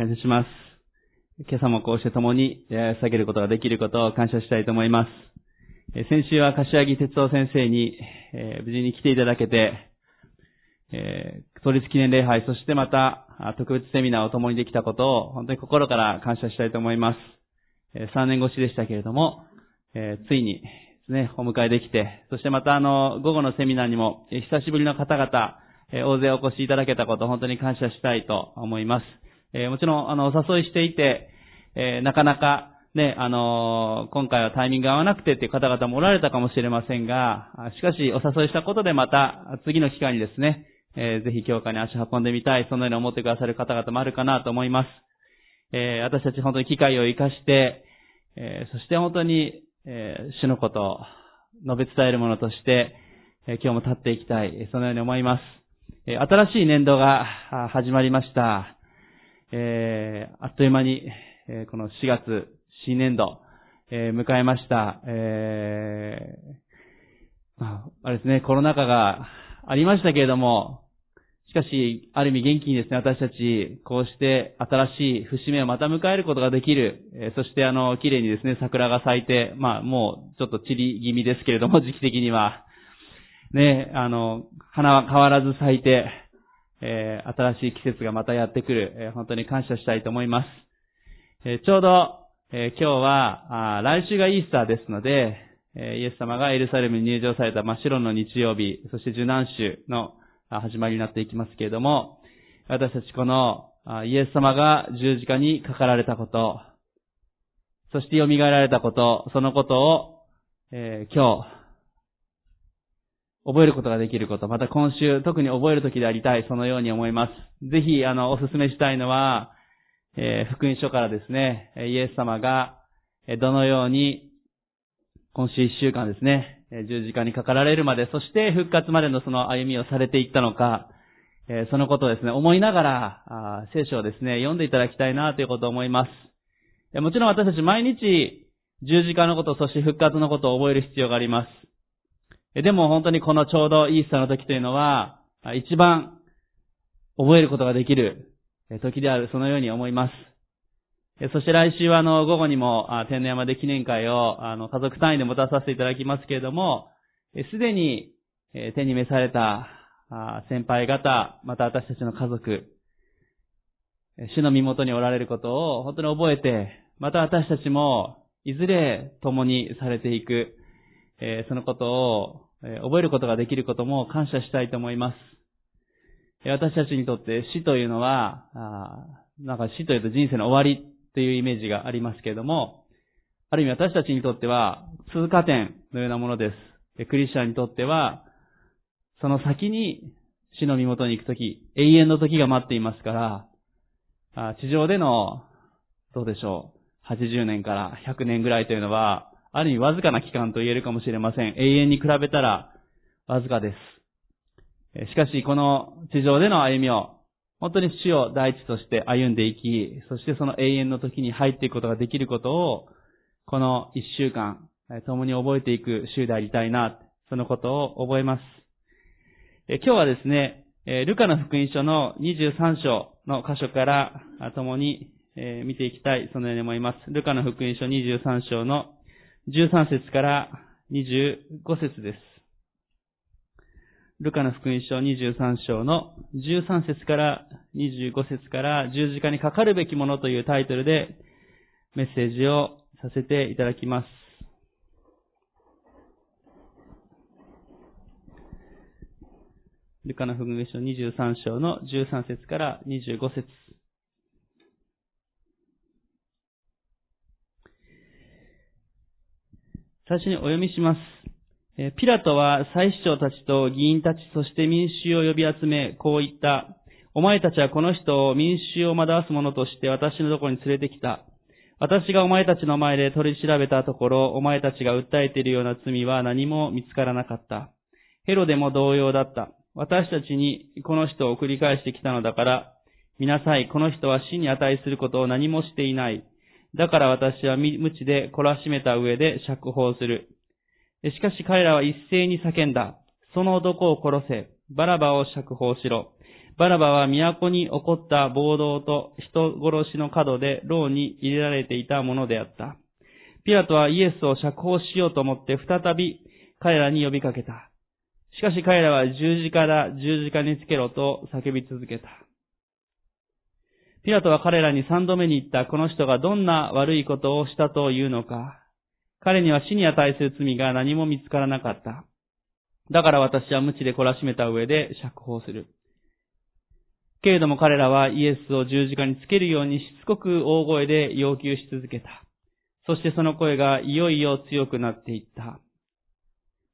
感謝します。今朝もこうして共に下げることができることを感謝したいと思います。先週は柏木哲夫先生に、え無事に来ていただけて、えー創立記念礼拝、そしてまた特別セミナーを共にできたことを本当に心から感謝したいと思います。え3年越しでしたけれども、えついにですね、お迎えできて、そしてまたあの、午後のセミナーにも、え久しぶりの方々、え大勢お越しいただけたこと、本当に感謝したいと思います。えもちろん、あの、お誘いしていて、えなかなか、ね、あの今回はタイミング合わなくてっていう方々もおられたかもしれませんが、しかしお誘いしたことでまた次の機会にですね、えー、ぜひ教会に足運んでみたい、そのように思ってくださる方々もあるかなと思います。えー、私たち本当に機会を活かして、えー、そして本当に、え主のことを述べ伝えるものとして、え今日も立っていきたい、そのように思います。え新しい年度が始まりました。えあっという間に、えこの4月、新年度、え迎えました。えまあれですね、コロナ禍がありましたけれども、しかし、ある意味元気にですね、私たち、こうして新しい節目をまた迎えることができる。えそしてあの、綺麗にですね、桜が咲いて、まあ、もう、ちょっと散り気味ですけれども、時期的には。ね、あの、花は変わらず咲いて、えー、新しい季節がまたやってくる。えー、本当に感謝したいと思います。えー、ちょうど、え今日はあ、来週がイースターですので、えイエス様がエルサレムに入場された真っ白の日曜日、そして受難週の始まりになっていきますけれども、私たちこのイエス様が十字架にかかられたこと、そして蘇られたこと、そのことを、え、今日、覚えることができること、また今週特に覚える時でありたい、そのように思います。ぜひ、あの、お勧めしたいのは、えー、福音書からですね、イエス様が、えどのように今週一週間ですね、十字架にかかられるまで、そして復活までのその歩みをされていったのか、えそのことをですね、思いながら、あ聖書をですね、読んでいただきたいなということを思います。もちろん私たち毎日、十字架のこと、そして復活のことを覚える必要があります。でも本当にこのちょうどイースターの時というのは、一番覚えることができる時である、そのように思います。そして来週はあの、午後にも、天皇山で記念会を、あの、家族単位で持たさせていただきますけれども、すでに、手に召された、先輩方、また私たちの家族、主の身元におられることを本当に覚えて、また私たちも、いずれ共にされていく、そのことを、覚えることができることも感謝したいと思います。私たちにとって死というのは、なんか死というと人生の終わりというイメージがありますけれども、ある意味私たちにとっては通過点のようなものです。クリスチャンにとっては、その先に死の身元に行くとき、永遠の時が待っていますから、地上での、どうでしょう、80年から100年ぐらいというのは、ある意味わずかな期間と言えるかもしれません。永遠に比べたらわずかです。しかし、この地上での歩みを本当に死を第一として歩んでいき、そしてその永遠の時に入っていくことができることを、この一週間、共に覚えていく週でありたいな、そのことを覚えます。今日はですね、ルカの福音書の23章の箇所から共に見ていきたい、そのように思います。ルカの福音書23章の13節から25節です。ルカの福音書23章の13節から25節から十字架にかかるべきものというタイトルでメッセージをさせていただきます。ルカの福音書23章の13節から25節最初にお読みします。えピラトは祭司長たちと議員たち、そして民衆を呼び集め、こう言った。お前たちはこの人を民衆を惑わす者として私のところに連れてきた。私がお前たちの前で取り調べたところ、お前たちが訴えているような罪は何も見つからなかった。ヘロでも同様だった。私たちにこの人を繰り返してきたのだから、見なさい、この人は死に値することを何もしていない。だから私は無知で懲らしめた上で釈放する。しかし彼らは一斉に叫んだ。その男を殺せ。バラバを釈放しろ。バラバは都に起こった暴動と人殺しの角で牢に入れられていたものであった。ピラトはイエスを釈放しようと思って再び彼らに呼びかけた。しかし彼らは十字架だ、十字架につけろと叫び続けた。ピラトは彼らに三度目に言った、この人がどんな悪いことをしたというのか。彼には死に値する罪が何も見つからなかった。だから私は無知で懲らしめた上で釈放する。けれども彼らはイエスを十字架につけるようにしつこく大声で要求し続けた。そしてその声がいよいよ強くなっていった。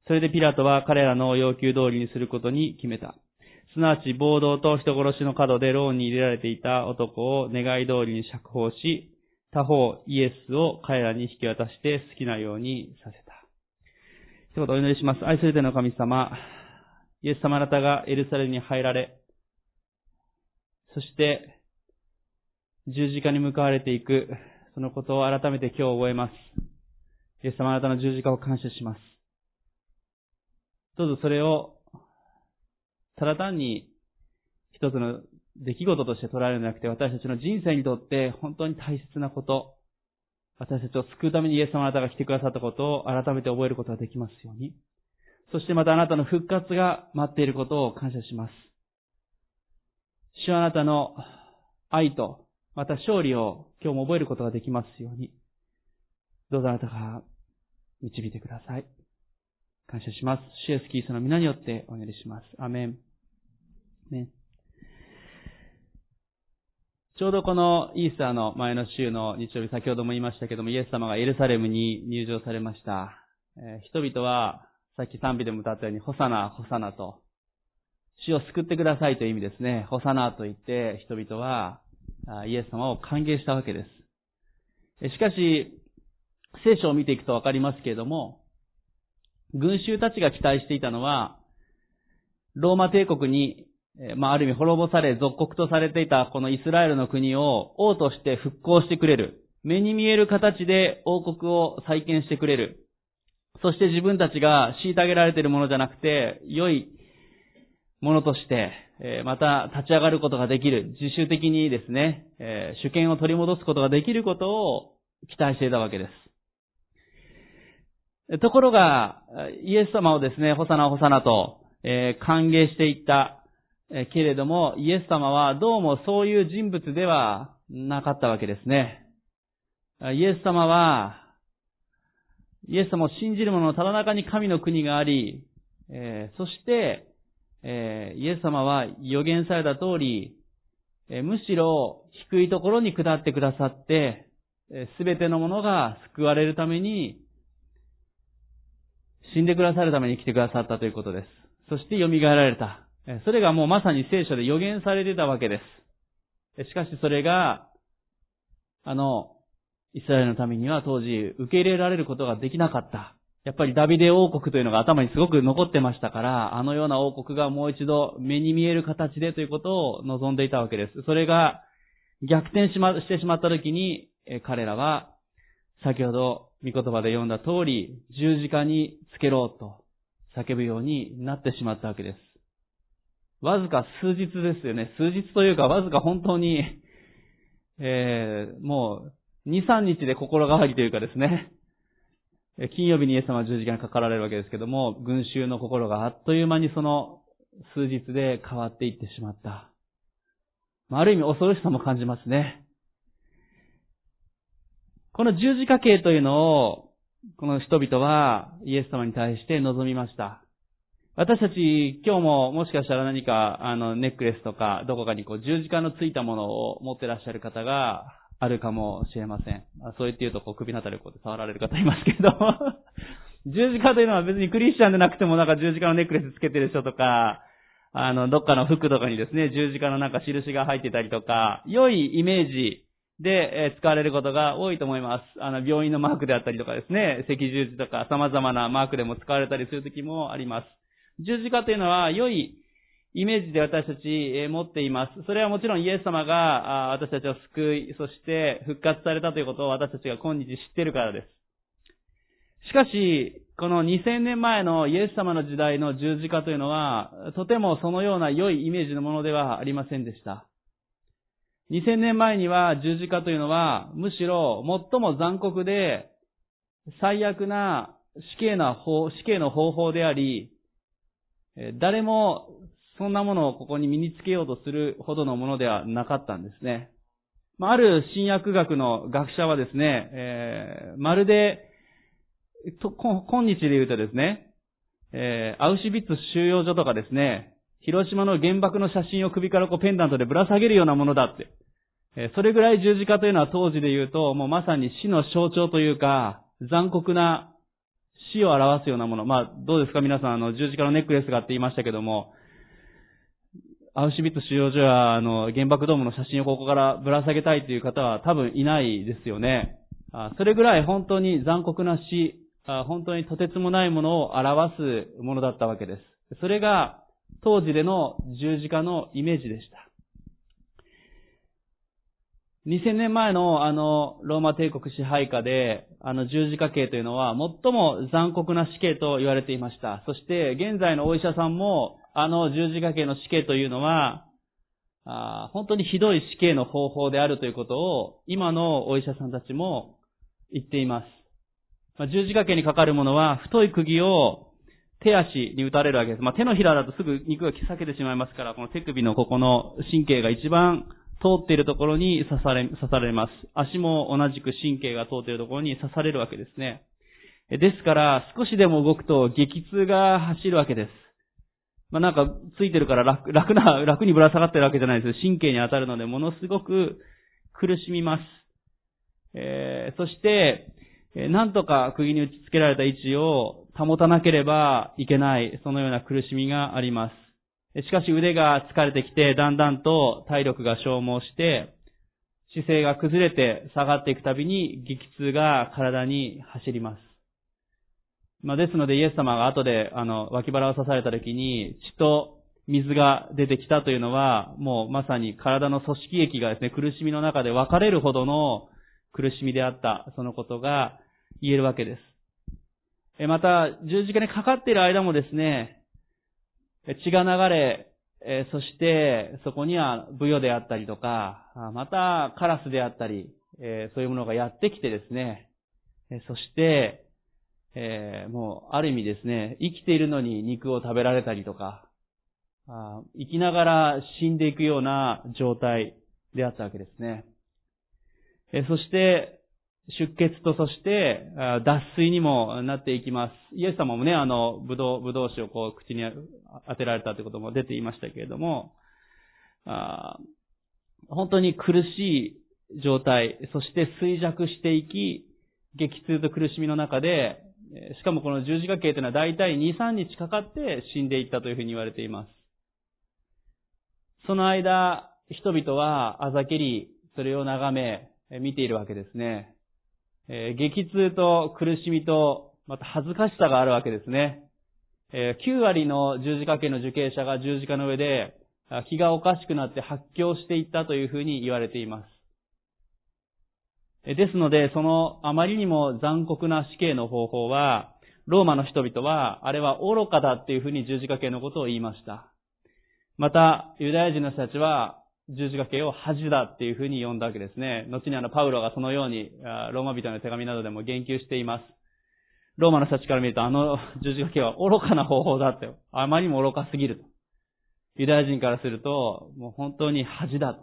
それでピラトは彼らの要求通りにすることに決めた。すなわち暴動と人殺しの角で牢に入れられていた男を願い通りに釈放し、他方イエスを彼らに引き渡して好きなようにさせた。一言お祈りします。愛するての神様、イエス様あなたがエルサレムに入られ、そして、十字架に向かわれていく、そのことを改めて今日覚えます。イエス様あなたの十字架を感謝します。どうぞそれを、ただ単に一つの出来事として捉えるのではなくて、私たちの人生にとって本当に大切なこと、私たちを救うためにイエス様あなたが来てくださったことを改めて覚えることができますように。そしてまたあなたの復活が待っていることを感謝します。主はあなたの愛と、また勝利を今日も覚えることができますように。どうぞあなたが導いてください。感謝します。シエスキースの皆によってお願いします。アメン。ね。ちょうどこのイースターの前の週の日曜日、先ほども言いましたけども、イエス様がエルサレムに入場されました。えー、人々は、さっき賛美でも歌ったように、ホサナ、ホサナと、死を救ってくださいという意味ですね。ホサナと言って、人々は、イエス様を歓迎したわけです。しかし、聖書を見ていくとわかりますけれども、群衆たちが期待していたのは、ローマ帝国に、まあ、ある意味滅ぼされ、属国とされていたこのイスラエルの国を王として復興してくれる。目に見える形で王国を再建してくれる。そして自分たちが虐げられているものじゃなくて、良いものとして、また立ち上がることができる。自主的にですね、主権を取り戻すことができることを期待していたわけです。ところが、イエス様をですね、ホサナホサナと、え、歓迎していった、え、けれども、イエス様はどうもそういう人物ではなかったわけですね。イエス様は、イエス様を信じる者のただ中に神の国があり、えー、そして、えイエス様は予言された通り、えむしろ低いところに下ってくださって、すべてのものが救われるために死んでくださるために来てくださったということです。そして蘇られた。それがもうまさに聖書で予言されてたわけです。しかしそれが、あの、イスラエルのためには当時受け入れられることができなかった。やっぱりダビデ王国というのが頭にすごく残ってましたから、あのような王国がもう一度目に見える形でということを望んでいたわけです。それが逆転しま、してしまった時に、彼らは先ほど御言葉で読んだ通り、十字架につけろと叫ぶようになってしまったわけです。わずか数日ですよね。数日というか、わずか本当に、えー、もう、2、3日で心変わりというかですね、金曜日にイエス様十字架にかかられるわけですけども、群衆の心があっという間にその数日で変わっていってしまった。ある意味恐ろしさも感じますね。この十字架形というのを、この人々はイエス様に対して望みました。私たち、今日ももしかしたら何か、あの、ネックレスとか、どこかにこう、十字架のついたものを持ってらっしゃる方があるかもしれません。そう言って言うと、こう、首のあたりをこう触られる方いますけど、十字架というのは別にクリスチャンでなくてもなんか十字架のネックレスつけてる人とか、あの、どっかの服とかにですね、十字架のなんか印が入ってたりとか、良いイメージで、使われることが多いと思います。あの、病院のマークであったりとかですね、赤十字とか様々なマークでも使われたりするときもあります。十字架というのは良いイメージで私たち持っています。それはもちろんイエス様が私たちを救い、そして復活されたということを私たちが今日知っているからです。しかし、この2000年前のイエス様の時代の十字架というのは、とてもそのような良いイメージのものではありませんでした。2000年前には十字架というのは、むしろ最も残酷で、最悪な死刑な法、死刑の方法であり、誰もそんなものをここに身につけようとするほどのものではなかったんですね。ある新薬学の学者はですね、えー、まるで、今日で言うとですね、えー、アウシュビッツ収容所とかですね、広島の原爆の写真を首からこうペンダントでぶら下げるようなものだって。えー、それぐらい十字架というのは当時で言うと、もうまさに死の象徴というか、残酷な死を表すようなもの。まあ、どうですか？皆さん、あの、十字架のネックレスがあって言いましたけども、アウシュビッツ収容所や、あの、原爆ドームの写真をここからぶら下げたいという方は多分いないですよね。それぐらい本当に残酷な死、本当にとてつもないものを表すものだったわけです。それが当時での十字架のイメージでした。2000年前のあの、ローマ帝国支配下で、あの十字架刑というのは最も残酷な死刑と言われていました。そして現在のお医者さんもあの十字架刑の死刑というのは、あ本当にひどい死刑の方法であるということを、今のお医者さんたちも言っています。まあ、十字架刑にかかるものは、太い釘を手足に打たれるわけです。まあ、手のひらだとすぐ肉が切裂けてしまいますから、この手首のここの神経が一番通っているところに刺され、刺されます。足も同じく神経が通っているところに刺されるわけですね。ですから、少しでも動くと激痛が走るわけです。まあ、なんか、ついてるから楽、楽な、楽にぶら下がってるわけじゃないです。神経に当たるので、ものすごく苦しみます。えー、そして、なんとか釘に打ち付けられた位置を保たなければいけない、そのような苦しみがあります。しかし腕が疲れてきて、だんだんと体力が消耗して、姿勢が崩れて下がっていくたびに激痛が体に走ります。まあ、ですのでイエス様が後で、あの、脇腹を刺された時に、血と水が出てきたというのは、もうまさに体の組織液がですね、苦しみの中で分かれるほどの苦しみであった、そのことが言えるわけです。また、十字架にかかっている間もですね、血が流れ、そして、そこにはブヨであったりとか、またカラスであったり、そういうものがやってきてですね、そして、もう、ある意味ですね、生きているのに肉を食べられたりとか、生きながら死んでいくような状態であったわけですね。そして、出血とそして、脱水にもなっていきます。イエス様もね、あの、ぶどう、ぶどう酒をこう、口に当てられたということも出ていましたけれども、あ本当に苦しい状態、そして衰弱していき、激痛と苦しみの中で、しかもこの十字架刑というのは大体2、3日かかって死んでいったというふうに言われています。その間、人々はあざけり、それを眺め、見ているわけですね。え激痛と苦しみと、また恥ずかしさがあるわけですね。え9割の十字架刑の受刑者が十字架の上で、気がおかしくなって発狂していったというふうに言われています。ですので、そのあまりにも残酷な死刑の方法は、ローマの人々は、あれは愚かだっていうふうに十字架刑のことを言いました。また、ユダヤ人の人たちは、十字架刑を恥だっていうふうに呼んだわけですね。後にあの、パウロがそのように、ローマ人の手紙などでも言及しています。ローマの人たちから見ると、あの十字架刑は愚かな方法だって、あまりにも愚かすぎると。ユダヤ人からすると、もう本当に恥だ。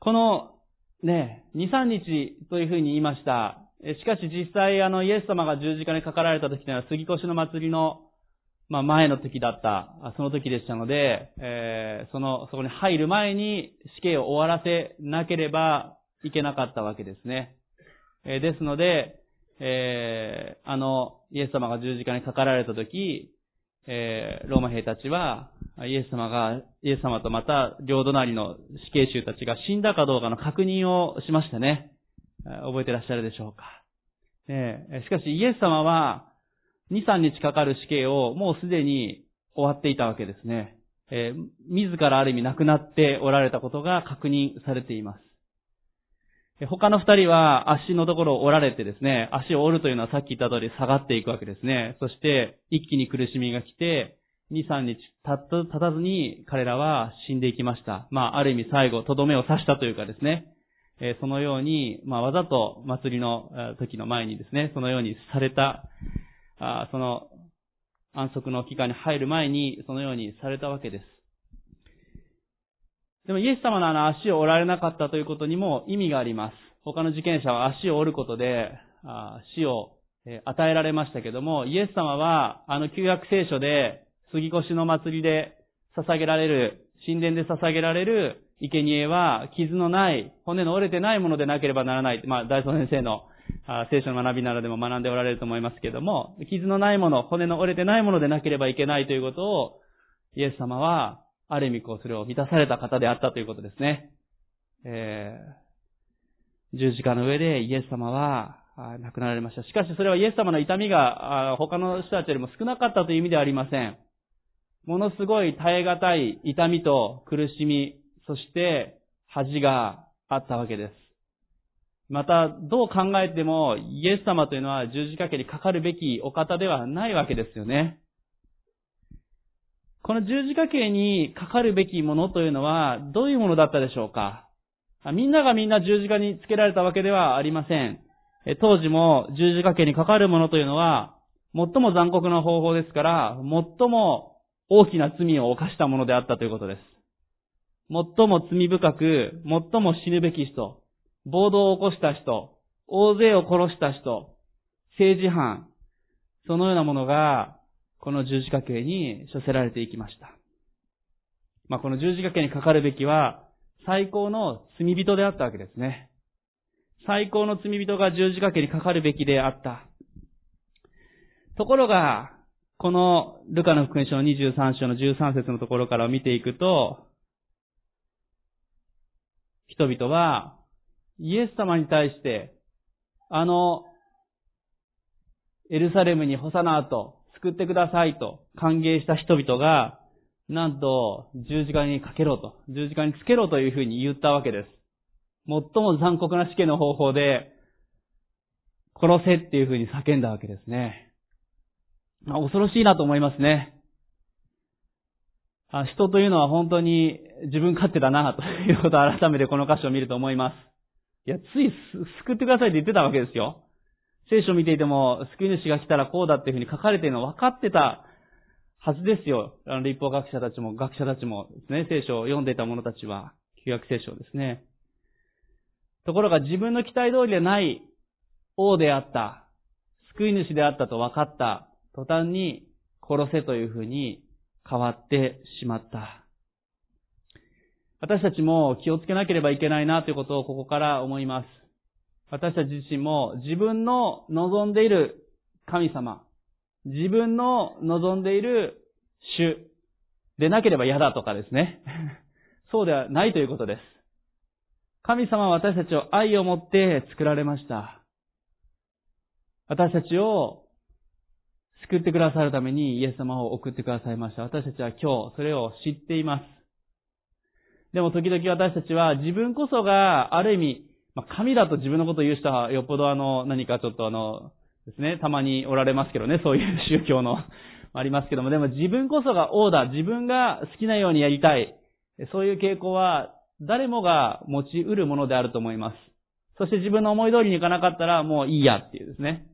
このね、2、3日というふうに言いました。しかし実際あのイエス様が十字架にかかられた時というのは杉越の祭りの、まあ、前の時だった、その時でしたので、えー、その、そこに入る前に死刑を終わらせなければいけなかったわけですね。えー、ですので、えー、あの、イエス様が十字架にかかられた時、えー、ローマ兵たちは、イエス様が、イエス様とまた両隣の死刑囚たちが死んだかどうかの確認をしましたね。覚えてらっしゃるでしょうか。えしかしイエス様は、2、3日かかる死刑をもうすでに終わっていたわけですね。えー、自らある意味亡くなっておられたことが確認されています。他の二人は足のところを折られてですね、足を折るというのはさっき言った通り下がっていくわけですね。そして一気に苦しみが来て、2、3日経たずに彼らは死んでいきました。まあ、ある意味最後、とどめを刺したというかですね、えそのように、まあ、わざと祭りの時の前にですね、そのようにされた、あその安息の期間に入る前に、そのようにされたわけです。でもイエス様のあの足を折られなかったということにも意味があります。他の受験者は足を折ることで、死を与えられましたけども、イエス様はあの旧約聖書で杉越の祭りで捧げられる、神殿で捧げられる生贄は傷のない、骨の折れてないものでなければならない。まあ、大僧先生の聖書の学びなどでも学んでおられると思いますけれども、傷のないもの、骨の折れてないものでなければいけないということを、イエス様はある意味こうそれを満たされた方であったということですね。えー、十字架の上でイエス様は亡くなられました。しかしそれはイエス様の痛みが他の人たちよりも少なかったという意味ではありません。ものすごい耐え難い痛みと苦しみ、そして恥があったわけです。また、どう考えても、イエス様というのは十字架家にかかるべきお方ではないわけですよね。この十字架形にかかるべきものというのは、どういうものだったでしょうか？みんながみんな十字架につけられたわけではありません。当時も十字架形にかかるものというのは、最も残酷な方法ですから、最も大きな罪を犯したものであったということです。最も罪深く、最も死ぬべき人、暴動を起こした人、大勢を殺した人、政治犯、そのようなものがこの十字架形に処せられていきました。まあ、この十字架形にかかるべきは、最高の罪人であったわけですね。最高の罪人が十字架形にかかるべきであった。ところが、このルカの福音書の23章の13節のところから見ていくと、人々はイエス様に対して、あの、エルサレムに干さなと救ってくださいと歓迎した人々が、なんと十字架にかけろと、十字架につけろというふうに言ったわけです。最も残酷な死刑の方法で、殺せっていうふうに叫んだわけですね。恐ろしいなと思いますね。人というのは本当に自分勝手だなということを改めてこの箇所を見ると思います。いや、つい救ってくださいって言ってたわけですよ。聖書を見ていても、救い主が来たらこうだっていうふうに書かれているのは分かってたはずですよ。あの、立法学者たちも、学者たちもですね、聖書を読んでいた者たちは、旧約聖書ですね。ところが自分の期待通りでない王であった、救い主であったと分かった途端に殺せというふうに変わってしまった。私たちも気をつけなければいけないなということをここから思います。私たち自身も自分の望んでいる神様、自分の望んでいる主でなければ嫌だとかですね。そうではないということです。神様は私たちを愛を持って作られました。私たちを救ってくださるためにイエス様を送ってくださいました。私たちは今日それを知っています。でも時々私たちは自分こそがある意味まあ、神だと自分のことを言う人はよっぽどあの、何かちょっとあの、ですね、たまにおられますけどね、そういう宗教の、ありますけども、でも自分こそが王だ、自分が好きなようにやりたい、そういう傾向は誰もが持ち得るものであると思います。そして自分の思い通りにいかなかったらもういいやっていうですね。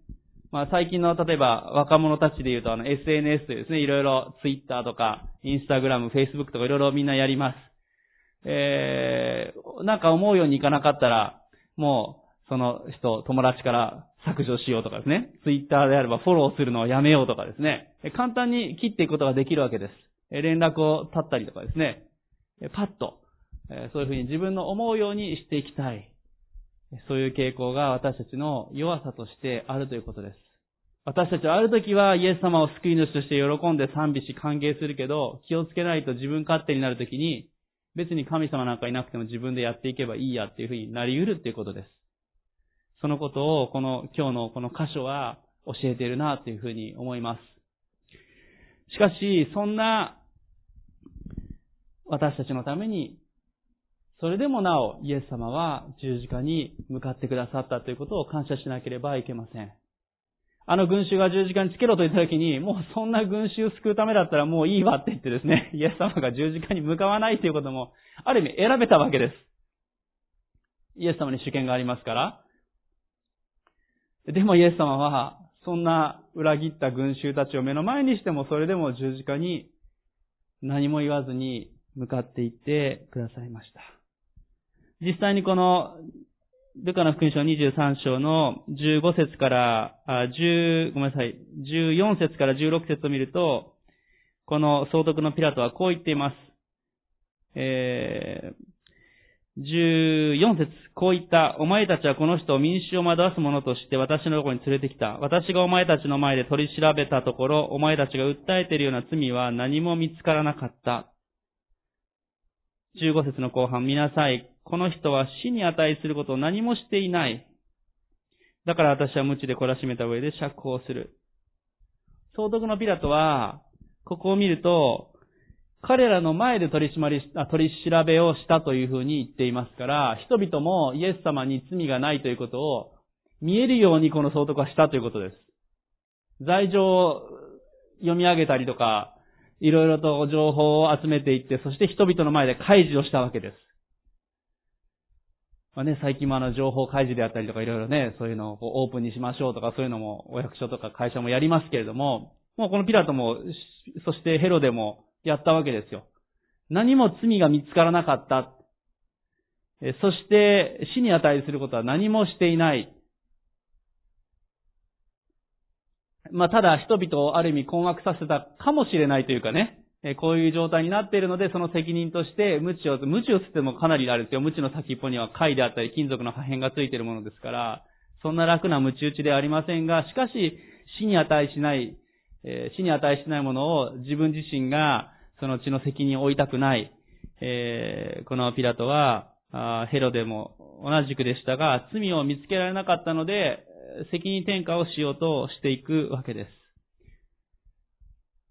まあ最近の例えば若者たちで言うとあの SNS というですね、いろいろ Twitter とか Instagram、Facebook とかいろいろみんなやります。えー、なんか思うようにいかなかったら、もう、その人、友達から削除しようとかですね。ツイッターであればフォローするのをやめようとかですね。簡単に切っていくことができるわけです。連絡を絶ったりとかですね。パッと、そういうふうに自分の思うようにしていきたい。そういう傾向が私たちの弱さとしてあるということです。私たちはある時はイエス様を救い主として喜んで賛美し歓迎するけど、気をつけないと自分勝手になる時に、別に神様なんかいなくても自分でやっていけばいいやっていうふうになり得るっていうことです。そのことをこの今日のこの箇所は教えているなというふうに思います。しかし、そんな私たちのために、それでもなお、イエス様は十字架に向かってくださったということを感謝しなければいけません。あの群衆が十字架につけろと言った時に、もうそんな群衆を救うためだったらもういいわって言ってですね、イエス様が十字架に向かわないということも、ある意味選べたわけです。イエス様に主権がありますから。でもイエス様は、そんな裏切った群衆たちを目の前にしても、それでも十字架に何も言わずに向かっていってくださいました。実際にこのルカの福音書23章の15節から、あ、10、ごめんなさい、14節から16節を見ると、この総督のピラトはこう言っています。えー、14節こう言った。お前たちはこの人を民衆を惑わす者として私のところに連れてきた。私がお前たちの前で取り調べたところ、お前たちが訴えているような罪は何も見つからなかった。15節の後半、見なさい。この人は死に値することを何もしていない。だから私は無知で懲らしめた上で釈放する。総督のピラトは、ここを見ると、彼らの前で取り締まり、取り調べをしたというふうに言っていますから、人々もイエス様に罪がないということを見えるようにこの総督はしたということです。罪状を読み上げたりとか、いろいろと情報を集めていって、そして人々の前で開示をしたわけです。まあね、最近もあの情報開示であったりとかいろいろね、そういうのをオープンにしましょうとかそういうのもお役所とか会社もやりますけれども、もうこのピラトも、そしてヘロでもやったわけですよ。何も罪が見つからなかった。そして死に値することは何もしていない。まあ、ただ人々をある意味困惑させたかもしれないというかね、こういう状態になっているので、その責任として、無知を、無知をつってもかなりあるんですよ。無知の先っぽには貝であったり金属の破片がついているものですから、そんな楽な無知打ちではありませんが、しかし、死に値しない、え、死に値しないものを自分自身が、その血の責任を負いたくない、えー、このピラトは、ヘロでも同じくでしたが、罪を見つけられなかったので、責任転嫁をしようとしていくわけです。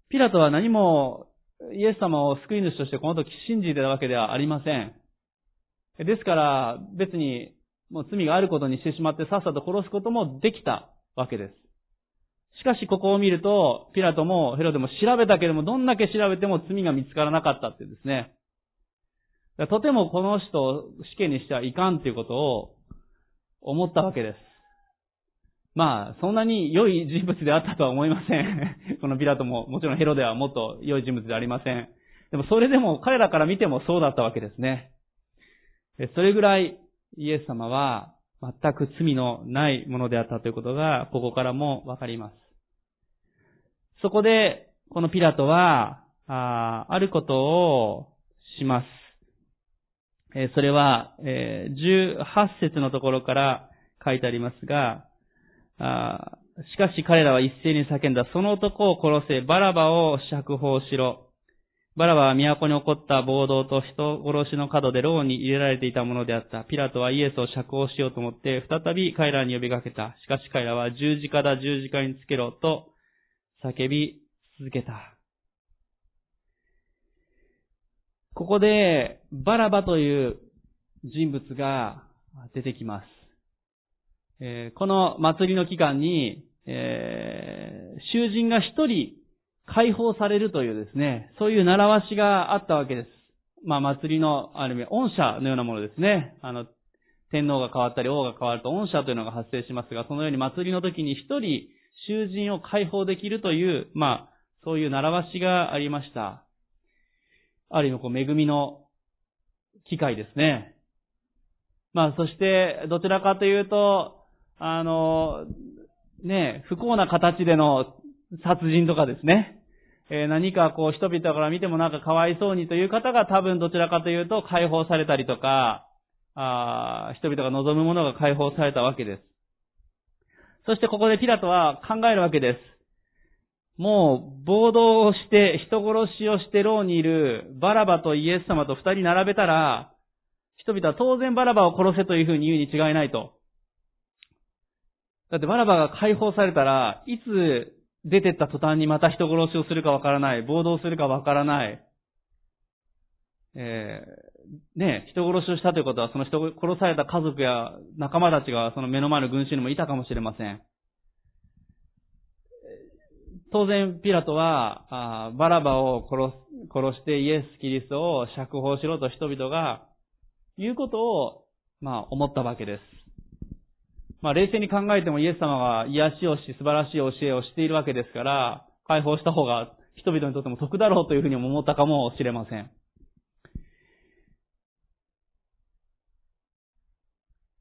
ピラトは何もイエス様を救い主としてこの時信じてたわけではありません。ですから、別にもう罪があることにしてしまってさっさと殺すこともできたわけです。しかしここを見ると、ピラトもヘロでも調べたけれども、どんだけ調べても罪が見つからなかったってですね。とてもこの人を死刑にしてはいかんということを思ったわけです。まあ、そんなに良い人物であったとは思いません。このビラトも、もちろんヘロではもっと良い人物ではありません。でもそれでも彼らから見てもそうだったわけですね。それぐらいイエス様は全く罪のないものであったということが、ここからもわかります。そこで、このピラトは、ああることをします。それは、18節のところから書いてありますが、しかし彼らは一斉に叫んだ。その男を殺せ。バラバを釈放しろ。バラバは都に起こった暴動と人殺しの角で牢に入れられていたものであった。ピラトはイエスを釈放しようと思って、再び彼らに呼びかけた。しかし彼らは十字架だ、十字架につけろ、と叫び続けた。ここで、バラバという人物が出てきます。えこの祭りの期間に、えー、囚人が一人解放されるというですね、そういう習わしがあったわけです。まあ祭りの、ある意味、恩赦のようなものですね。あの、天皇が変わったり王が変わると恩赦というのが発生しますが、そのように祭りの時に一人囚人を解放できるという、まあ、そういう習わしがありました。ある意味、こう、恵みの機会ですね。まあ、そして、どちらかというと、あの、ね、不幸な形での殺人とかですね、えー、何かこう人々から見てもなんかかわいそうにという方が多分どちらかというと解放されたりとか、あ人々が望むものが解放されたわけです。そしてここでピラトは考えるわけです。もう暴動をして人殺しをして牢にいるバラバとイエス様と二人並べたら、人々は当然バラバを殺せというふうに言うに違いないと。だってバラバが解放されたら、いつ出てった途端にまた人殺しをするかわからない。暴動するかわからない。えー、ね、人殺しをしたということは、その人殺された家族や仲間たちがその目の前の群衆にもいたかもしれません。当然、ピラトは、あバラバを殺、殺してイエス・キリストを釈放しろと人々が言うことを、まあ、思ったわけです。まあ、冷静に考えてもイエス様が癒しをし、素晴らしい教えをしているわけですから、解放した方が人々にとっても得だろうというふうに思ったかもしれません。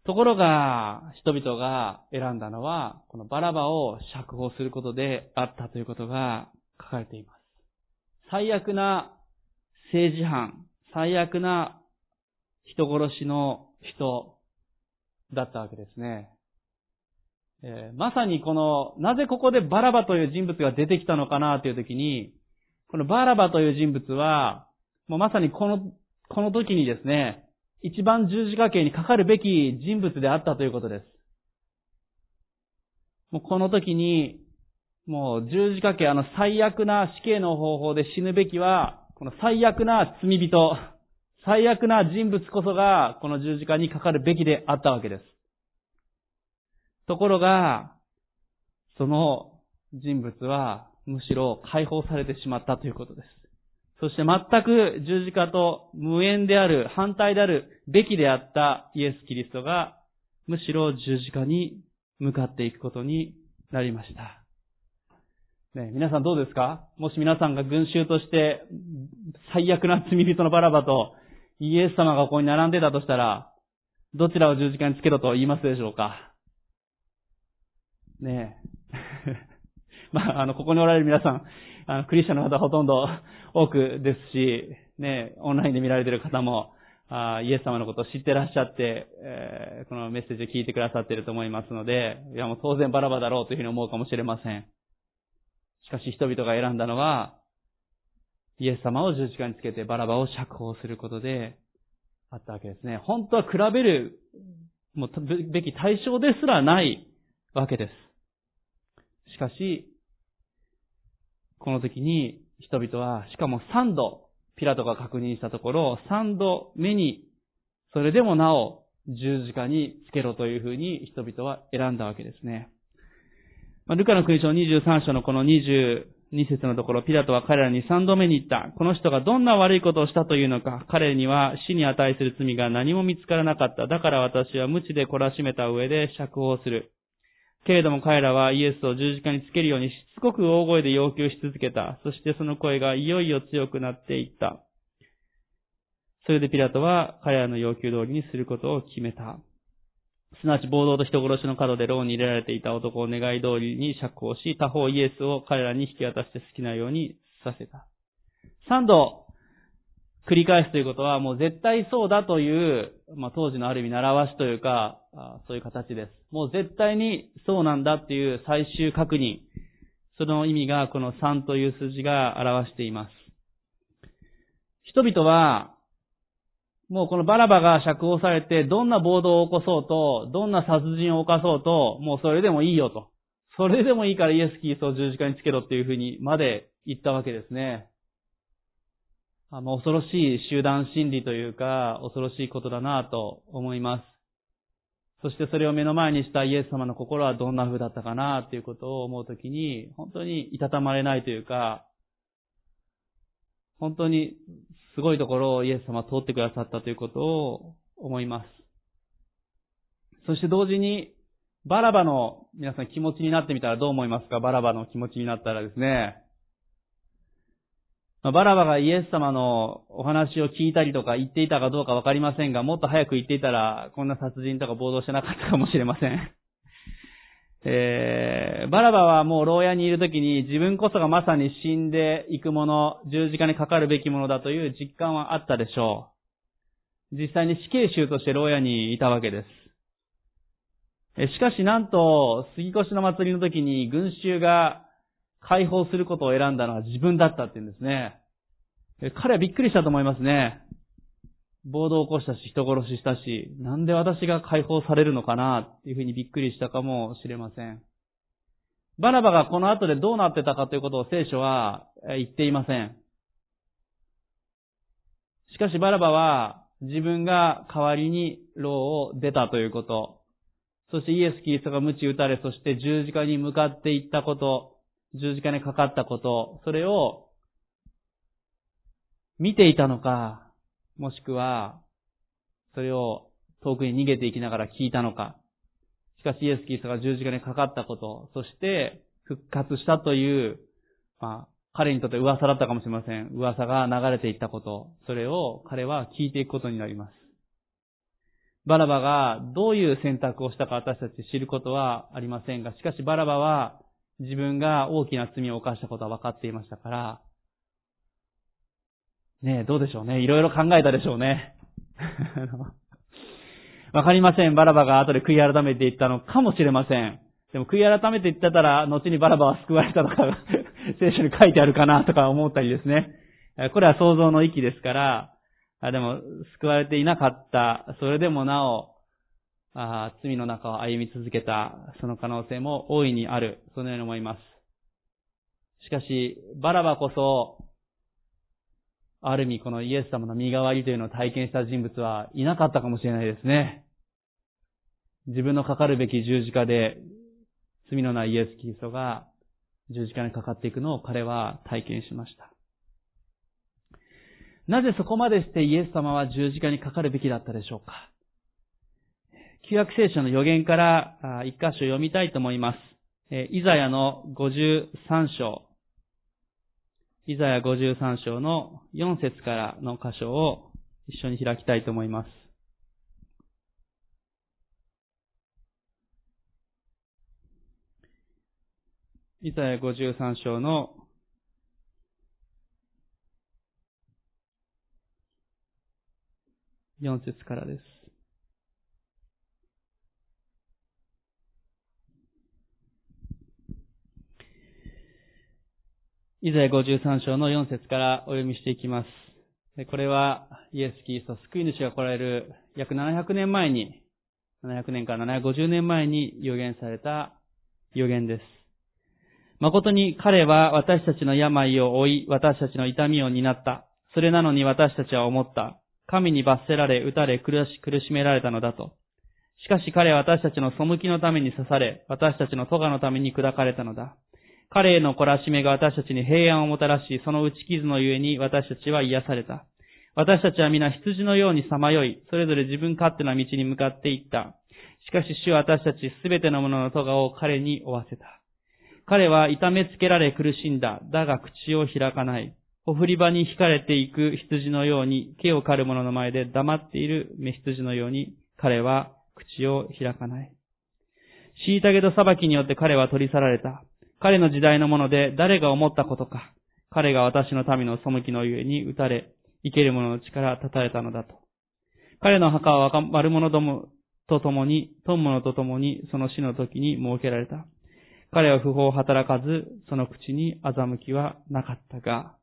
ところが、人々が選んだのは、このバラバを釈放することであったということが書かれています。最悪な政治犯、最悪な人殺しの人だったわけですね。えー、まさにこの、なぜここでバラバという人物が出てきたのかなというときに、このバラバという人物は、もうまさにこの、この時にですね、一番十字架刑にかかるべき人物であったということです。もうこの時に、もう十字架刑、あの最悪な死刑の方法で死ぬべきは、この最悪な罪人、最悪な人物こそが、この十字架にかかるべきであったわけです。ところが、その人物は、むしろ解放されてしまったということです。そして全く十字架と無縁である、反対であるべきであったイエス・キリストが、むしろ十字架に向かっていくことになりました。ね、皆さんどうですか？もし皆さんが群衆として最悪な罪人のバラバとイエス様がここに並んでたとしたら、どちらを十字架につけろと言いますでしょうか？ねえ。まあ、あの、ここにおられる皆さん、あの、クリスチャンの方ほとんど多くですし、ね、オンラインで見られている方も、あイエス様のことを知ってらっしゃって、えー、このメッセージを聞いてくださっていると思いますので、いやもう当然バラバだろうというふうに思うかもしれません。しかし人々が選んだのは、イエス様を十字架につけてバラバを釈放することであったわけですね。本当は比べる、もうべき対象ですらないわけです。しかし、この時に人々は、しかも3度、ピラトが確認したところ、3度目に、それでもなお、十字架につけろというふうに人々は選んだわけですね。まルカの勲章23章のこの22節のところ、ピラトは彼らに3度目に言った。この人がどんな悪いことをしたというのか、彼には死に値する罪が何も見つからなかった。だから私は無知で懲らしめた上で釈放する。けれども彼らはイエスを十字架につけるようにしつこく大声で要求し続けた。そしてその声がいよいよ強くなっていった。それでピラトは彼らの要求通りにすることを決めた。すなわち暴動と人殺しの角で牢に入れられていた男を願い通りに釈放し、他方イエスを彼らに引き渡して好きなようにさせた。三度、繰り返すということは、もう絶対そうだという、まあ、当時のある意味習わしというか、そういう形です。もう絶対にそうなんだっていう最終確認。その意味がこの3という数字が表しています。人々は、もうこのバラバが釈放されて、どんな暴動を起こそうと、どんな殺人を犯そうと、もうそれでもいいよと。それでもいいからイエス・キリストを十字架につけろっていうふうにまで言ったわけですね。あの、恐ろしい集団心理というか、恐ろしいことだなと思います。そしてそれを目の前にしたイエス様の心はどんな風だったかなということを思うときに、本当にいたたまれないというか、本当にすごいところをイエス様は通ってくださったということを思います。そして同時に、バラバの皆さん気持ちになってみたらどう思いますか？バラバの気持ちになったらですね、バラバがイエス様のお話を聞いたりとか言っていたかどうかわかりませんが、もっと早く言っていたら、こんな殺人とか暴動してなかったかもしれません。えー、バラバはもう牢屋にいるときに自分こそがまさに死んでいくもの、十字架にかかるべきものだという実感はあったでしょう。実際に死刑囚として牢屋にいたわけです。しかしなんと、杉越の祭りの時に群衆が解放することを選んだのは自分だったって言うんですね。彼はびっくりしたと思いますね。暴動を起こしたし、人殺ししたし、なんで私が解放されるのかなっていうふうにびっくりしたかもしれません。バナバがこの後でどうなってたかということを聖書は言っていません。しかしバラバは自分が代わりに牢を出たということ、そしてイエス・キリストが鞭打たれ、そして十字架に向かっていったこと、十字架にかかったこと、それを見ていたのか、もしくは、それを遠くに逃げていきながら聞いたのか。しかしイエス・キリストが十字架にかかったこと、そして復活したという、まあ、彼にとって噂だったかもしれません。噂が流れていったこと、それを彼は聞いていくことになります。バラバがどういう選択をしたか私たち知ることはありませんが、しかしバラバは自分が大きな罪を犯したことは分かっていましたから、ねえ、どうでしょうね。いろいろ考えたでしょうね。わかりません。バラバが後で悔い改めていったのかもしれません。でも悔い改めて言ってたら、後にバラバは救われたとか、聖書に書いてあるかなとか思ったりですね。これは想像の域ですから、でも、救われていなかった、それでもなお、あ罪の中を歩み続けた、その可能性も大いにある、そのように思います。しかし、バラバこそ、ある意味このイエス様の身代わりというのを体験した人物はいなかったかもしれないですね。自分のかかるべき十字架で、罪のないイエス・キリストが十字架にかかっていくのを彼は体験しました。なぜそこまでしてイエス様は十字架にかかるべきだったでしょうか旧約聖書の予言から一箇所読みたいと思います。イザヤの53章。イザヤ53章の4節からの箇所を一緒に開きたいと思います。イザヤ53章の4節からです。イザヤ53章の4節からお読みしていきます。これはイエス・キリスト、救い主が来られる約700年前に、700年から750年前に予言された予言です。誠に彼は私たちの病を負い、私たちの痛みを担った。それなのに私たちは思った。神に罰せられ、打たれ、苦し、苦しめられたのだと。しかし彼は私たちの背きのために刺され、私たちの咎のために砕かれたのだ。彼への懲らしめが私たちに平安をもたらし、その打ち傷のゆえに私たちは癒された。私たちは皆羊のようにさまよい、それぞれ自分勝手な道に向かっていった。しかし主は私たちすべてのものの咎を彼に負わせた。彼は痛めつけられ苦しんだ。だが口を開かない。お振り場に惹かれていく羊のように、毛を刈る者の前で黙っている目羊のように、彼は口を開かない。虐げと裁きによって彼は取り去られた。彼の時代のもので誰が思ったことか。彼が私の民の背きのゆえに打たれ、生ける者の力立たれたのだと。彼の墓は悪者どもと共に、富む者と共にその死の時に設けられた。彼は不法を働かず、その口に欺きはなかったが、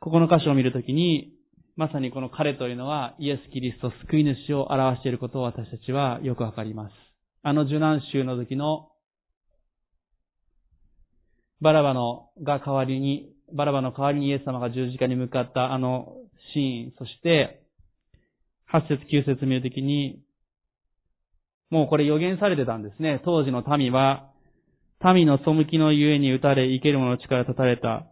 ここの箇所を見るときに、まさにこの彼というのはイエス・キリスト救い主を表していることを私たちはよくわかります。あの受難衆の時のバラバのが代わりに、バラバの代わりにイエス様が十字架に向かったあのシーン、そして8節9節見るときに、もうこれ予言されてたんですね。当時の民は、民の背きのゆえに打たれ、生ける者の力立たれた。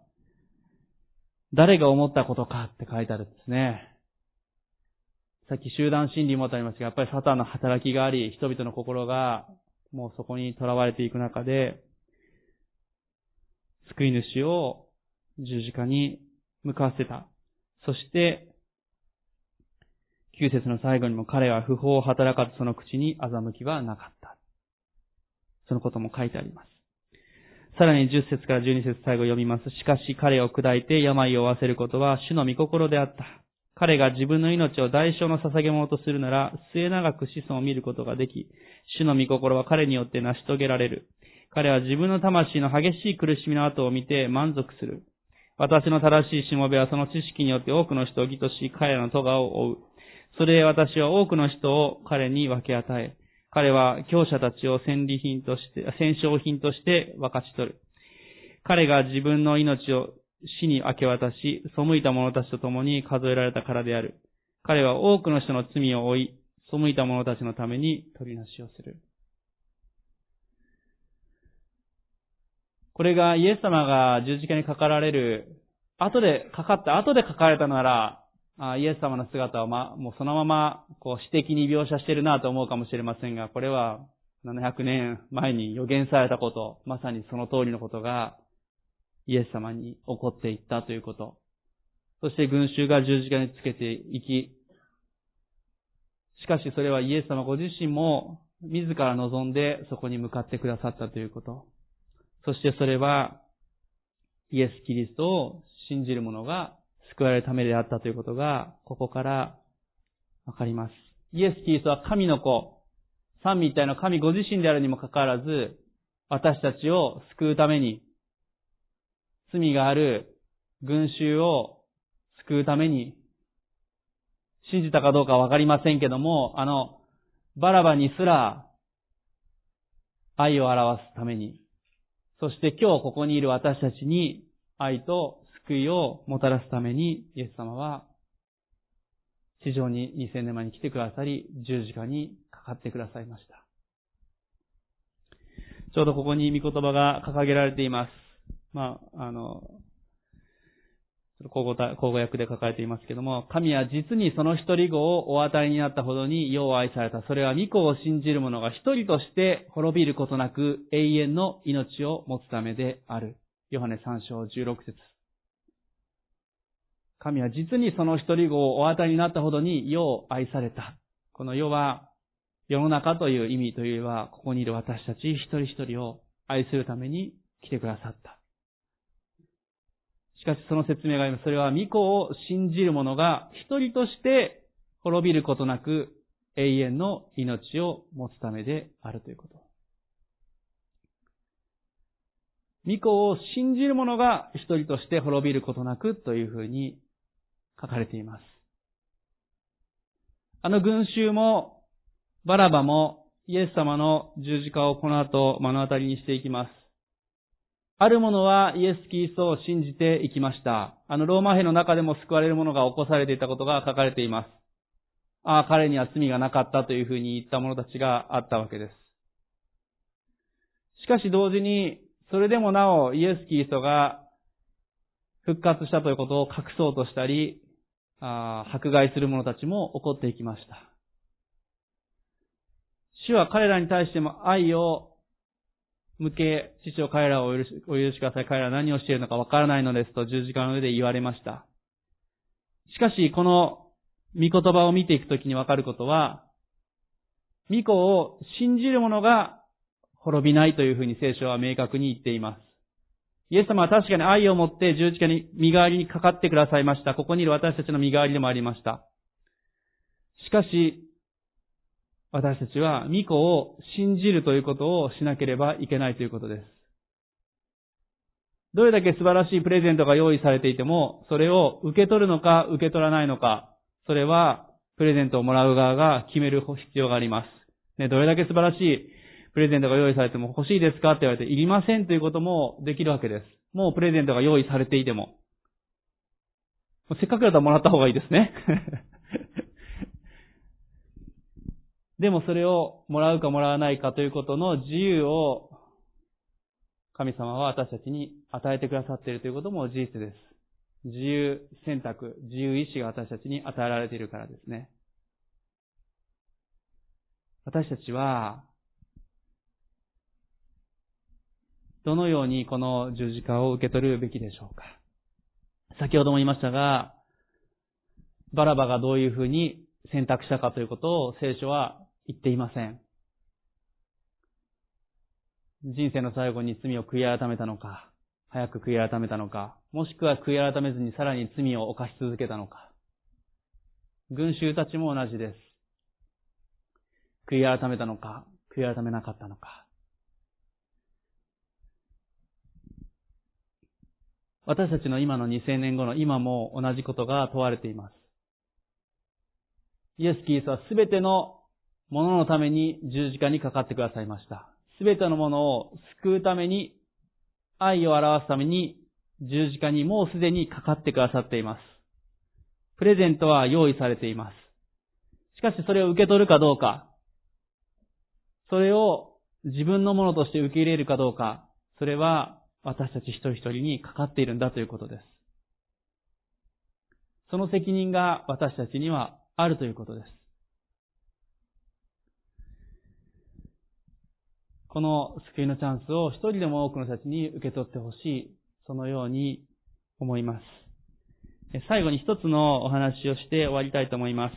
誰が思ったことかって書いてあるんですね。さっき集団心理もありましたが、やっぱりサタンの働きがあり、人々の心がもうそこに囚われていく中で、救い主を十字架に向かわせた。そして、九節の最後にも彼は不法を働かずその口に欺きはなかった。そのことも書いてあります。さらに10節から12節最後読みます。しかし彼を砕いて病を負わせることは主の御心であった。彼が自分の命を代償の捧げ物とするなら、末長く子孫を見ることができ、主の御心は彼によって成し遂げられる。彼は自分の魂の激しい苦しみの後を見て満足する。私の正しいしもべはその知識によって多くの人を義とし、彼らの咎を負う。それで私は多くの人を彼に分け与え、彼は強者たちを戦利品として、戦勝品として分かち取る。彼が自分の命を死に明け渡し、背いた者たちと共に数えられたからである。彼は多くの人の罪を負い、背いた者たちのために取りなしをする。これがイエス様が十字架にかかられる、後でかかった後で書かれたなら、イエス様の姿をま、もうそのまま、こう、詩的に描写してるなと思うかもしれませんが、これは700年前に予言されたこと、まさにその通りのことが、イエス様に起こっていったということ。そして群衆が十字架につけていき、しかしそれはイエス様ご自身も自ら望んでそこに向かってくださったということ。そしてそれは、イエス・キリストを信じる者が救われるためであったということが、ここからわかります。イエス・キリストは神の子、三位一体の神ご自身であるにもかかわらず、私たちを救うために、罪がある群衆を救うために、信じたかどうかわかりませんけども、あの、バラバにすら愛を表すために、そして今日ここにいる私たちに愛と救いをもたらすために、イエス様は地上に2000年前に来てくださり、十字架にかかってくださいました。ちょうどここに御言葉が掲げられています。まあ、あの、交互交互訳で書かれていますけども、神は実にその一人子をお与えになったほどに世を愛された。それは御子を信じる者が一人として滅びることなく永遠の命を持つためである。ヨハネ3章16節神は実にその一人子をお与えになったほどに世を愛された。この世は世の中という意味というよりは、ここにいる私たち一人一人を愛するために来てくださった。しかしその説明があります。それは御子を信じる者が一人として滅びることなく永遠の命を持つためであるということ。御子を信じる者が一人として滅びることなくというふうに書かれています。あの群衆もバラバもイエス様の十字架をこの後目の当たりにしていきます。ある者はイエス・キリストを信じていきました。あのローマ兵の中でも救われる者が起こされていたことが書かれています。ああ、彼には罪がなかったというふうに言った者たちがあったわけです。しかし同時に、それでもなおイエス・キリストが復活したということを隠そうとしたり、迫害する者たちも起こっていきました。主は彼らに対しても愛を向け、父を彼らをお許しお許しください。彼らは何をしているのかわからないのですと十字架の上で言われました。しかし、この御言葉を見ていくときにわかることは、御子を信じる者が滅びないというふうに聖書は明確に言っています。イエス様は確かに愛を持って十字架に身代わりにかかってくださいました。ここにいる私たちの身代わりでもありました。しかし、私たちは御子を信じるということをしなければいけないということです。どれだけ素晴らしいプレゼントが用意されていても、それを受け取るのか受け取らないのか、それはプレゼントをもらう側が決める必要があります。ね、どれだけ素晴らしいプレゼントが用意されても欲しいですかって言われていりませんということもできるわけです。もうプレゼントが用意されていても。せっかくだったらもらった方がいいですね。でもそれをもらうかもらわないかということの自由を神様は私たちに与えてくださっているということも事実です。自由選択、自由意志が私たちに与えられているからですね。私たちは、どのようにこの十字架を受け取るべきでしょうか。先ほども言いましたが、バラバがどういうふうに選択したかということを聖書は言っていません。人生の最後に罪を悔い改めたのか、早く悔い改めたのか、もしくは悔い改めずにさらに罪を犯し続けたのか。群衆たちも同じです。悔い改めたのか、悔い改めなかったのか。私たちの今の2000年後の今も同じことが問われています。イエス・キリストはすべてのもののために十字架にかかってくださいました。すべてのものを救うために、愛を表すために十字架にもうすでにかかってくださっています。プレゼントは用意されています。しかしそれを受け取るかどうか、それを自分のものとして受け入れるかどうか、それは私たち一人一人にかかっているんだということです。その責任が私たちにはあるということです。この救いのチャンスを一人でも多くの人たちに受け取ってほしい、そのように思います。最後に一つのお話をして終わりたいと思います。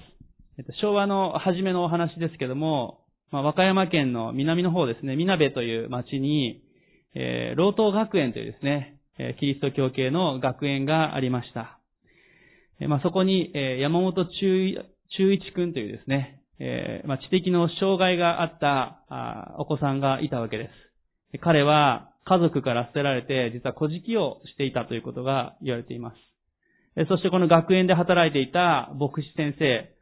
昭和の初めのお話ですけども、まあ、和歌山県の南の方ですね、みなべという町に、えー、老東学園というですね、キリスト教系の学園がありました。まあ、そこに、山本中中一くんというですね、えー、まあ、知的の障害があったあお子さんがいたわけです。彼は家族から捨てられて、実は小じをしていたということが言われています。そしてこの学園で働いていた牧師先生、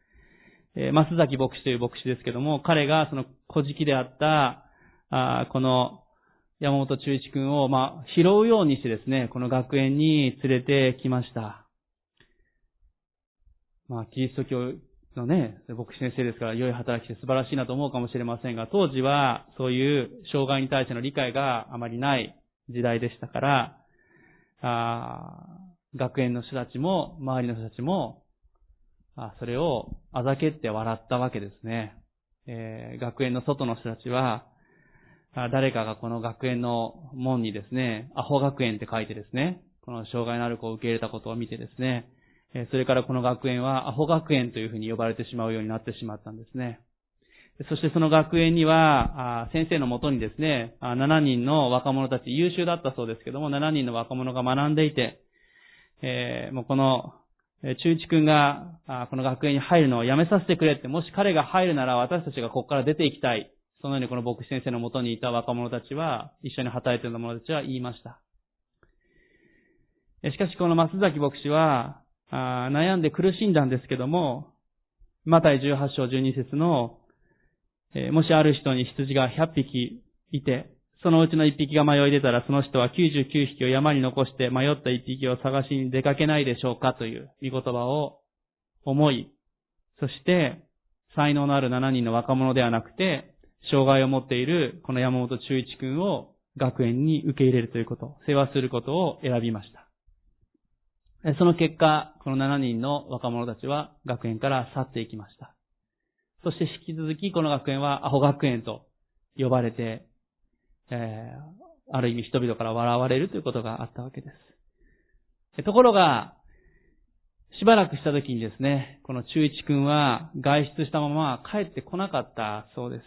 えー、増崎牧師という牧師ですけども、彼がその小じであった、あこの山本中一君を、まあ、拾うようにしてですね、この学園に連れてきました。まあ、キリスト教のね、牧師先生ですから良い働きして素晴らしいなと思うかもしれませんが、当時はそういう障害に対しての理解があまりない時代でしたから、あ学園の人たちも、周りの人たちも、あそれをあざけって笑ったわけですね。えー、学園の外の人たちは、誰かがこの学園の門にですね、アホ学園って書いてですね、この障害のある子を受け入れたことを見てですね、それからこの学園はアホ学園というふうに呼ばれてしまうようになってしまったんですね。そしてその学園には、先生のもとにですね、7人の若者たち、優秀だったそうですけども、7人の若者が学んでいて、えー、もうこの、中一くんが、この学園に入るのをやめさせてくれって、もし彼が入るなら私たちがここから出ていきたい。そのようにこの牧師先生のもとにいた若者たちは、一緒に働いていた者たちは言いました。しかしこの松崎牧師は、悩んで苦しんだんですけども、マタイ18章12節の、もしある人に羊が100匹いて、そのうちの1匹が迷い出たら、その人は99匹を山に残して迷った1匹を探しに出かけないでしょうかという見言葉を思い、そして、才能のある7人の若者ではなくて、障害を持っているこの山本中一君を学園に受け入れるということ、世話することを選びました。その結果、この7人の若者たちは学園から去っていきました。そして引き続きこの学園はアホ学園と呼ばれて、えー、ある意味人々から笑われるということがあったわけです。ところが、しばらくした時にですね、この中一君は外出したまま帰ってこなかったそうです。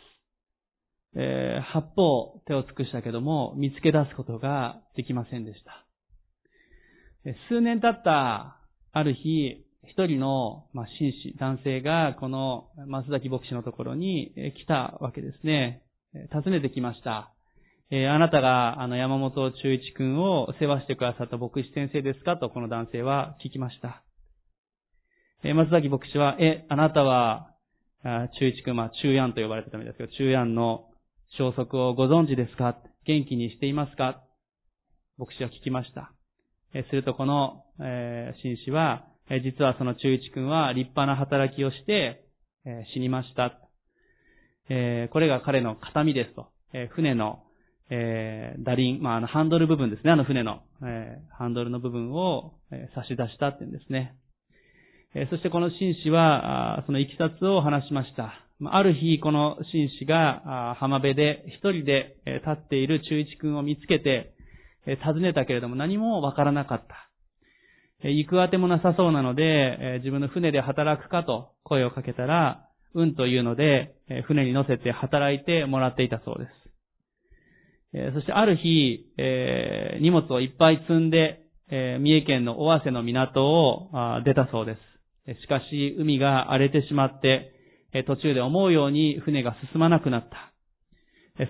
えー、八方手を尽くしたけども、見つけ出すことができませんでした。数年経ったある日、一人の、まあ、紳士、男性が、この松崎牧師のところに来たわけですね。訪ねてきました。えー、あなたが、あの、山本中一君を世話してくださった牧師先生ですか？と、この男性は聞きました。えー、松崎牧師は、え、あなたは、中一君、まあ、中安と呼ばれてたみたいですけど、中安の消息をご存知ですか？元気にしていますか？牧師は聞きました。するとこの、えー、紳士は、え実はその中一君は立派な働きをして、え死にました。えこれが彼の形見ですと。え船の、えー、打輪、まあ、あの、ハンドル部分ですね、あの船の、えー、ハンドルの部分を、えー、差し出したっていうんですね。えー、そしてこの紳士は、あその行きさつを話しました。ある日、この紳士が浜辺で一人で立っている中一君を見つけて、尋ねたけれども何もわからなかった。行くあてもなさそうなので、自分の船で働くかと声をかけたら、うんというので、船に乗せて働いてもらっていたそうです。そしてある日、荷物をいっぱい積んで、三重県の尾鷲の港を出たそうです。しかし、海が荒れてしまって、途中で思うように船が進まなくなった。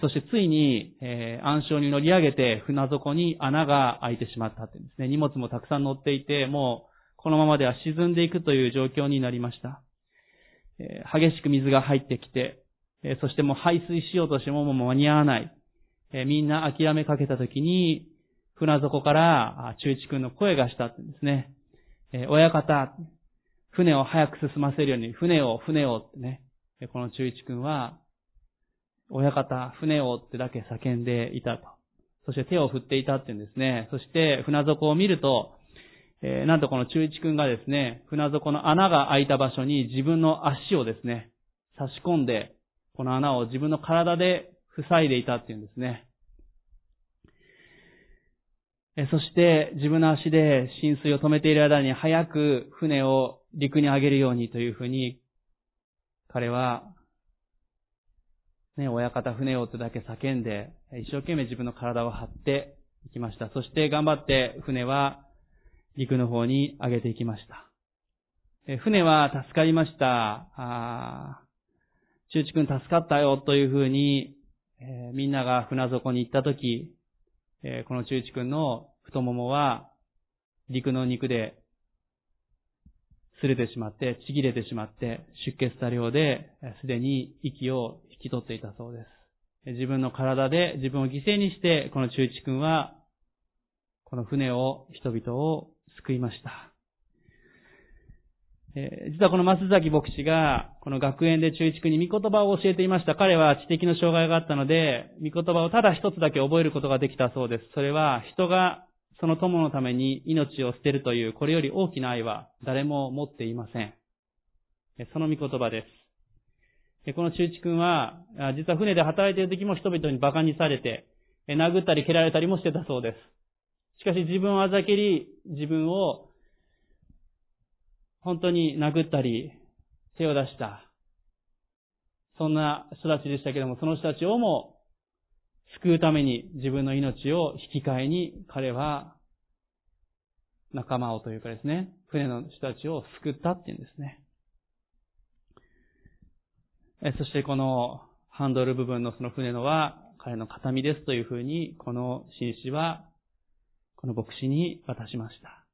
そしてついに、えー、暗礁に乗り上げて船底に穴が開いてしまったってですね。荷物もたくさん乗っていて、もうこのままでは沈んでいくという状況になりました。えー、激しく水が入ってきて、えー、そしてもう排水しようとしてももう間に合わない。えみんな諦めかけた時に、船底からあ中一君の声がしたってですね。え親方、船を早く進ませるように、船を、船をってね。この中一君は、親方、船をってだけ叫んでいたと。そして手を振っていたって言うんですね。そして船底を見ると、えー、なんとこの中一君がですね、船底の穴が開いた場所に自分の足をですね、差し込んで、この穴を自分の体で塞いでいたっていうんですね。そして自分の足で浸水を止めている間に早く船を陸に上げるようにというふうに、彼は、ね、親方船をとだけ叫んで、一生懸命自分の体を張っていきました。そして頑張って船は陸の方に上げていきました。え船は助かりました。あ中地君助かったよというふうに、えー、みんなが船底に行ったとき、えー、この中地君の太ももは陸の肉で擦れてしまって、ちぎれてしまって、出血多量で、すでに息を引き取っていたそうです。自分の体で自分を犠牲にして、この中一君は、この船を、人々を救いました。え実はこの松崎牧師が、この学園で中一君に御言葉を教えていました。彼は知的の障害があったので、御言葉をただ一つだけ覚えることができたそうです。それは、人がその友のために命を捨てるという、これより大きな愛は誰も持っていません。その御言葉です。この中一君は、実は船で働いている時も人々に馬鹿にされて、殴ったり蹴られたりもしてたそうです。しかし自分をあざけり、自分を本当に殴ったり、手を出した。そんな人たちでしたけども、その人たちをも救うために自分の命を引き換えに彼は仲間をというかですね、船の人たちを救ったっていうんですね。そしてこのハンドル部分のその船のは彼の形見ですというふうに、この紳士はこの牧師に渡しました。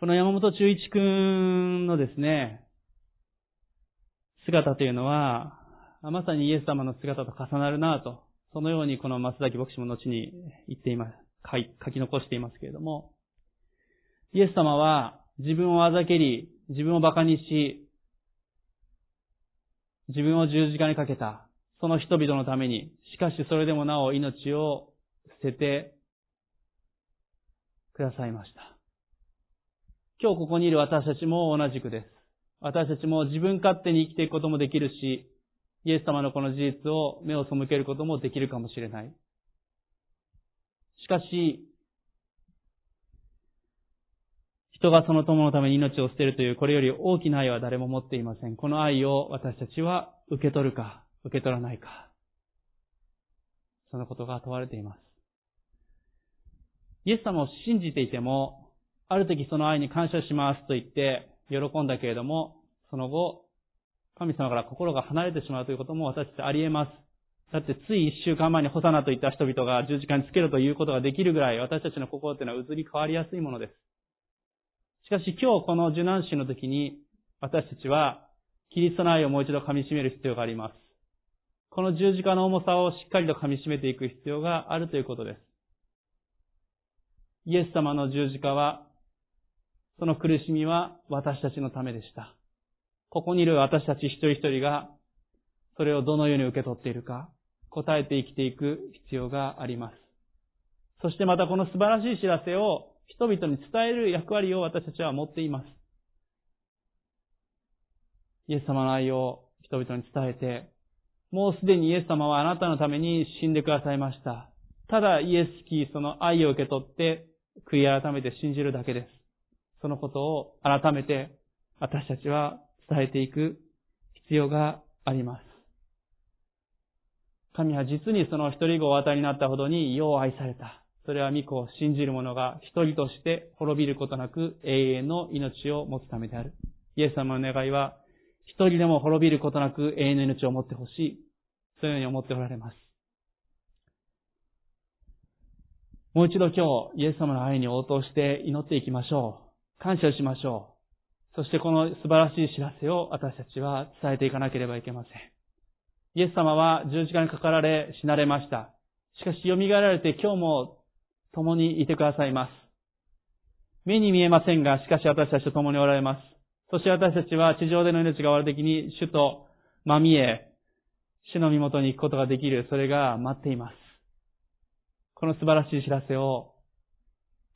この山本中一くんのですね、姿というのは、まさにイエス様の姿と重なるなぁと、そのようにこの松崎牧師も後に言っています、書き残していますけれども、イエス様は自分をあざけり、自分を馬鹿にし、自分を十字架にかけた、その人々のために、しかしそれでもなお命を捨ててくださいました。今日ここにいる私たちも同じくです。私たちも自分勝手に生きていくこともできるし、イエス様のこの事実を目を背けることもできるかもしれない。しかし、人がその友のために命を捨てるという、これより大きな愛は誰も持っていません。この愛を私たちは受け取るか、受け取らないか。そのことが問われています。イエス様を信じていても、ある時その愛に感謝しますと言って喜んだけれども、その後、神様から心が離れてしまうということも私たちあり得ます。だってつい一週間前にホサナといった人々が十字架につけるということができるぐらい私たちの心というのは移り変わりやすいものです。しかし今日この受難週の時に私たちはキリストの愛をもう一度噛み締める必要があります。この十字架の重さをしっかりと噛み締めていく必要があるということです。イエス様の十字架は、その苦しみは私たちのためでした。ここにいる私たち一人一人が、それをどのように受け取っているか、答えて生きていく必要があります。そしてまたこの素晴らしい知らせを人々に伝える役割を私たちは持っています。イエス様の愛を人々に伝えて、もうすでにイエス様はあなたのために死んでくださいました。ただイエスキーその愛を受け取って悔い改めて信じるだけです。そのことを改めて私たちは伝えていく必要があります。神は実にその一人子をお与えになったほどに世を愛された。それは御子を信じる者が一人として滅びることなく永遠の命を持つためである。イエス様の願いは、一人でも滅びることなく永遠の命を持ってほしい。そういうように思っておられます。もう一度今日、イエス様の愛に応答して祈っていきましょう。感謝しましょう。そしてこの素晴らしい知らせを私たちは伝えていかなければいけません。イエス様は十字架にかかられ死なれました。しかし、蘇られて今日も共にいてくださいます。目に見えませんが、しかし私たちと共におられます。そして私たちは地上での命が終わる時に主とまみえ、主の身元に行くことができる、それが待っています。この素晴らしい知らせを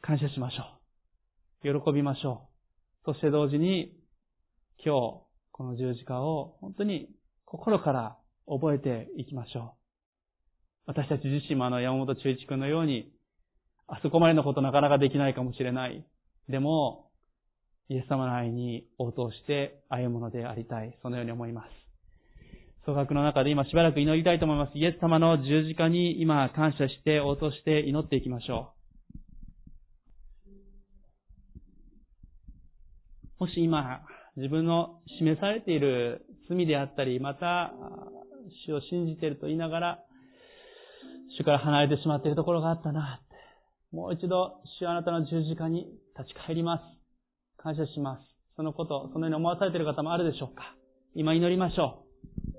感謝しましょう。喜びましょう。そして同時に、今日、この十字架を本当に心から覚えていきましょう。私たち自身もあの山本中一君のように、あそこまでのことなかなかできないかもしれない。でも、イエス様の愛に応答して歩むのでありたい。そのように思います。総額の中で今しばらく祈りたいと思います。イエス様の十字架に今感謝して応答して祈っていきましょう。もし今、自分の示されている罪であったり、また、主を信じていると言いながら、主から離れてしまっているところがあったな。もう一度、主あなたの十字架に立ち返ります。感謝します。そのこと、そのように思わされている方もあるでしょうか今祈りましょう。